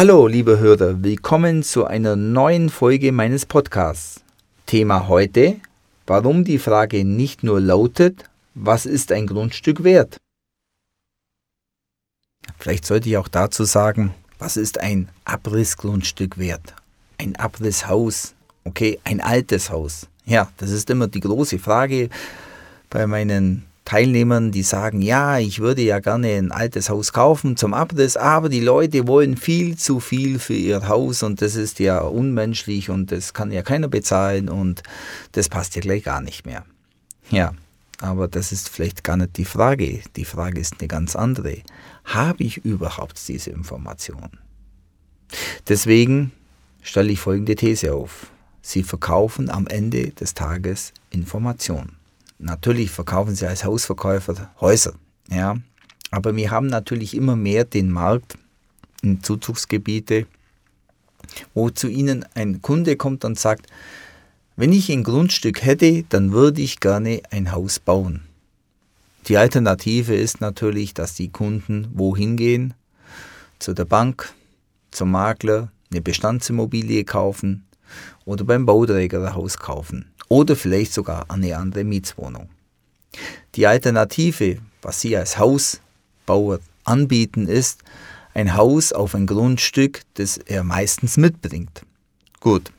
Hallo, liebe Hörer, willkommen zu einer neuen Folge meines Podcasts. Thema heute, warum die Frage nicht nur lautet, was ist ein Grundstück wert? Vielleicht sollte ich auch dazu sagen, was ist ein Abrissgrundstück wert? Ein Abrisshaus, okay, ein altes Haus. Ja, das ist immer die große Frage bei meinen Teilnehmern, die sagen, ja, ich würde ja gerne ein altes Haus kaufen zum Abriss, aber die Leute wollen viel zu viel für ihr Haus und das ist ja unmenschlich und das kann ja keiner bezahlen und das passt ja gleich gar nicht mehr. Ja, aber das ist vielleicht gar nicht die Frage. Die Frage ist eine ganz andere. Habe ich überhaupt diese Information? Deswegen stelle ich folgende These auf. Sie verkaufen am Ende des Tages Informationen. Natürlich verkaufen sie als Hausverkäufer Häuser, ja. Aber wir haben natürlich immer mehr den Markt in Zuzugsgebiete, wo zu ihnen ein Kunde kommt und sagt, wenn ich ein Grundstück hätte, dann würde ich gerne ein Haus bauen. Die Alternative ist natürlich, dass die Kunden wohin gehen? Zu der Bank, zum Makler, eine Bestandsimmobilie kaufen oder beim Bauträger ein Haus kaufen oder vielleicht sogar eine andere Mietswohnung. Die Alternative, was Sie als Hausbauer anbieten, ist ein Haus auf ein Grundstück, das er meistens mitbringt. Gut,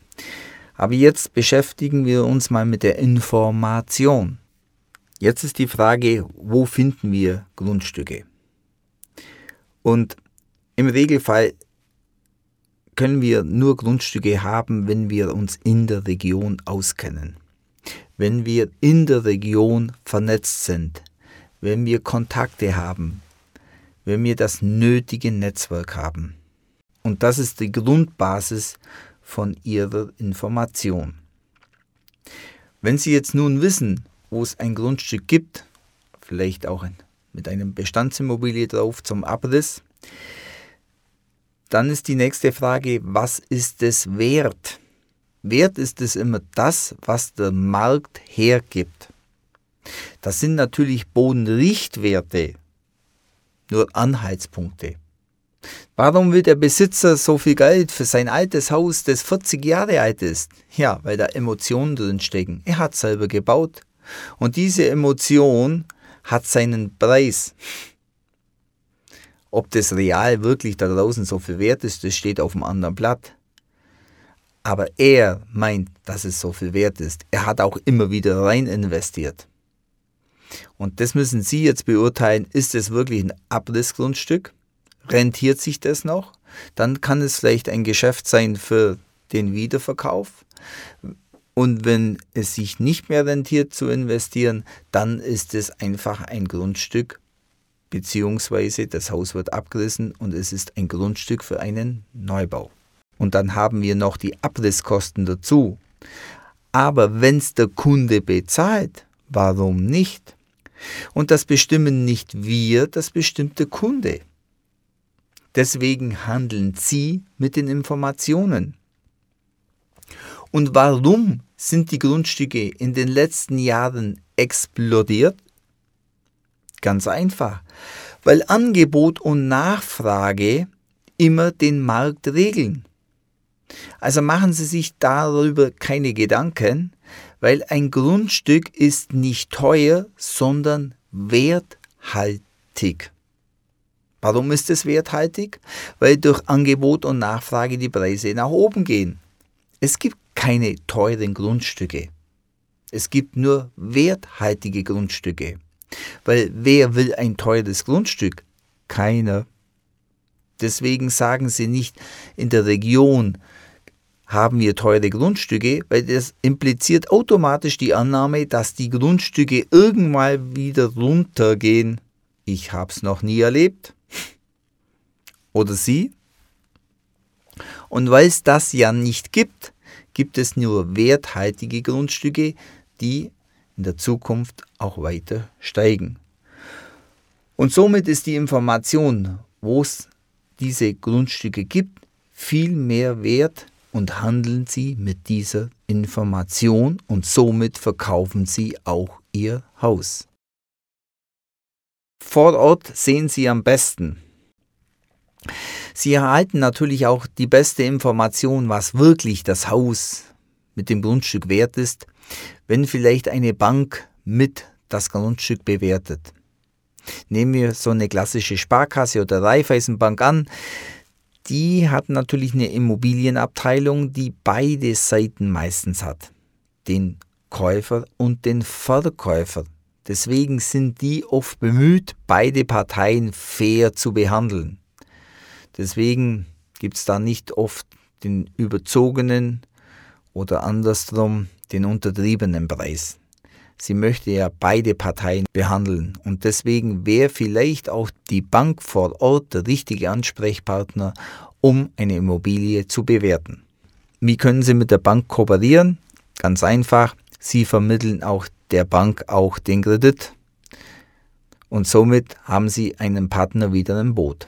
aber jetzt beschäftigen wir uns mal mit der Information. Jetzt ist die Frage, wo finden wir Grundstücke? Und im Regelfall können wir nur Grundstücke haben, wenn wir uns in der Region auskennen wenn wir in der Region vernetzt sind, wenn wir Kontakte haben, wenn wir das nötige Netzwerk haben. Und das ist die Grundbasis von Ihrer Information. Wenn Sie jetzt nun wissen, wo es ein Grundstück gibt, vielleicht auch mit einem Bestandsimmobilie drauf zum Abriss, dann ist die nächste Frage, was ist es wert? Wert ist es immer das, was der Markt hergibt. Das sind natürlich Bodenrichtwerte, nur Anhaltspunkte. Warum will der Besitzer so viel Geld für sein altes Haus, das 40 Jahre alt ist? Ja, weil da Emotionen drin stecken. Er hat selber gebaut. Und diese Emotion hat seinen Preis. Ob das real wirklich da draußen so viel wert ist, das steht auf dem anderen Blatt. Aber er meint, dass es so viel wert ist. Er hat auch immer wieder rein investiert. Und das müssen Sie jetzt beurteilen, ist es wirklich ein Abrissgrundstück? Rentiert sich das noch? Dann kann es vielleicht ein Geschäft sein für den Wiederverkauf. Und wenn es sich nicht mehr rentiert zu investieren, dann ist es einfach ein Grundstück, beziehungsweise das Haus wird abgerissen und es ist ein Grundstück für einen Neubau und dann haben wir noch die Abrisskosten dazu. Aber wenn es der Kunde bezahlt, warum nicht? Und das bestimmen nicht wir, das bestimmt der Kunde. Deswegen handeln Sie mit den Informationen. Und warum sind die Grundstücke in den letzten Jahren explodiert? Ganz einfach, weil Angebot und Nachfrage immer den Markt regeln. Also machen Sie sich darüber keine Gedanken, weil ein Grundstück ist nicht teuer, sondern werthaltig. Warum ist es werthaltig? Weil durch Angebot und Nachfrage die Preise nach oben gehen. Es gibt keine teuren Grundstücke. Es gibt nur werthaltige Grundstücke. Weil wer will ein teures Grundstück? Keiner. Deswegen sagen sie nicht in der Region haben wir teure Grundstücke, weil das impliziert automatisch die Annahme, dass die Grundstücke irgendwann wieder runtergehen. Ich habe es noch nie erlebt. Oder Sie? Und weil es das ja nicht gibt, gibt es nur werthaltige Grundstücke, die in der Zukunft auch weiter steigen. Und somit ist die Information, wo es diese Grundstücke gibt, viel mehr wert und handeln Sie mit dieser Information und somit verkaufen Sie auch Ihr Haus. Vor Ort sehen Sie am besten. Sie erhalten natürlich auch die beste Information, was wirklich das Haus mit dem Grundstück wert ist, wenn vielleicht eine Bank mit das Grundstück bewertet. Nehmen wir so eine klassische Sparkasse oder Raiffeisenbank an. Die hat natürlich eine Immobilienabteilung, die beide Seiten meistens hat. Den Käufer und den Verkäufer. Deswegen sind die oft bemüht, beide Parteien fair zu behandeln. Deswegen gibt es da nicht oft den überzogenen oder andersrum den untertriebenen Preis. Sie möchte ja beide Parteien behandeln und deswegen wäre vielleicht auch die Bank vor Ort der richtige Ansprechpartner, um eine Immobilie zu bewerten. Wie können Sie mit der Bank kooperieren? Ganz einfach, Sie vermitteln auch der Bank auch den Kredit und somit haben Sie einen Partner wieder im Boot.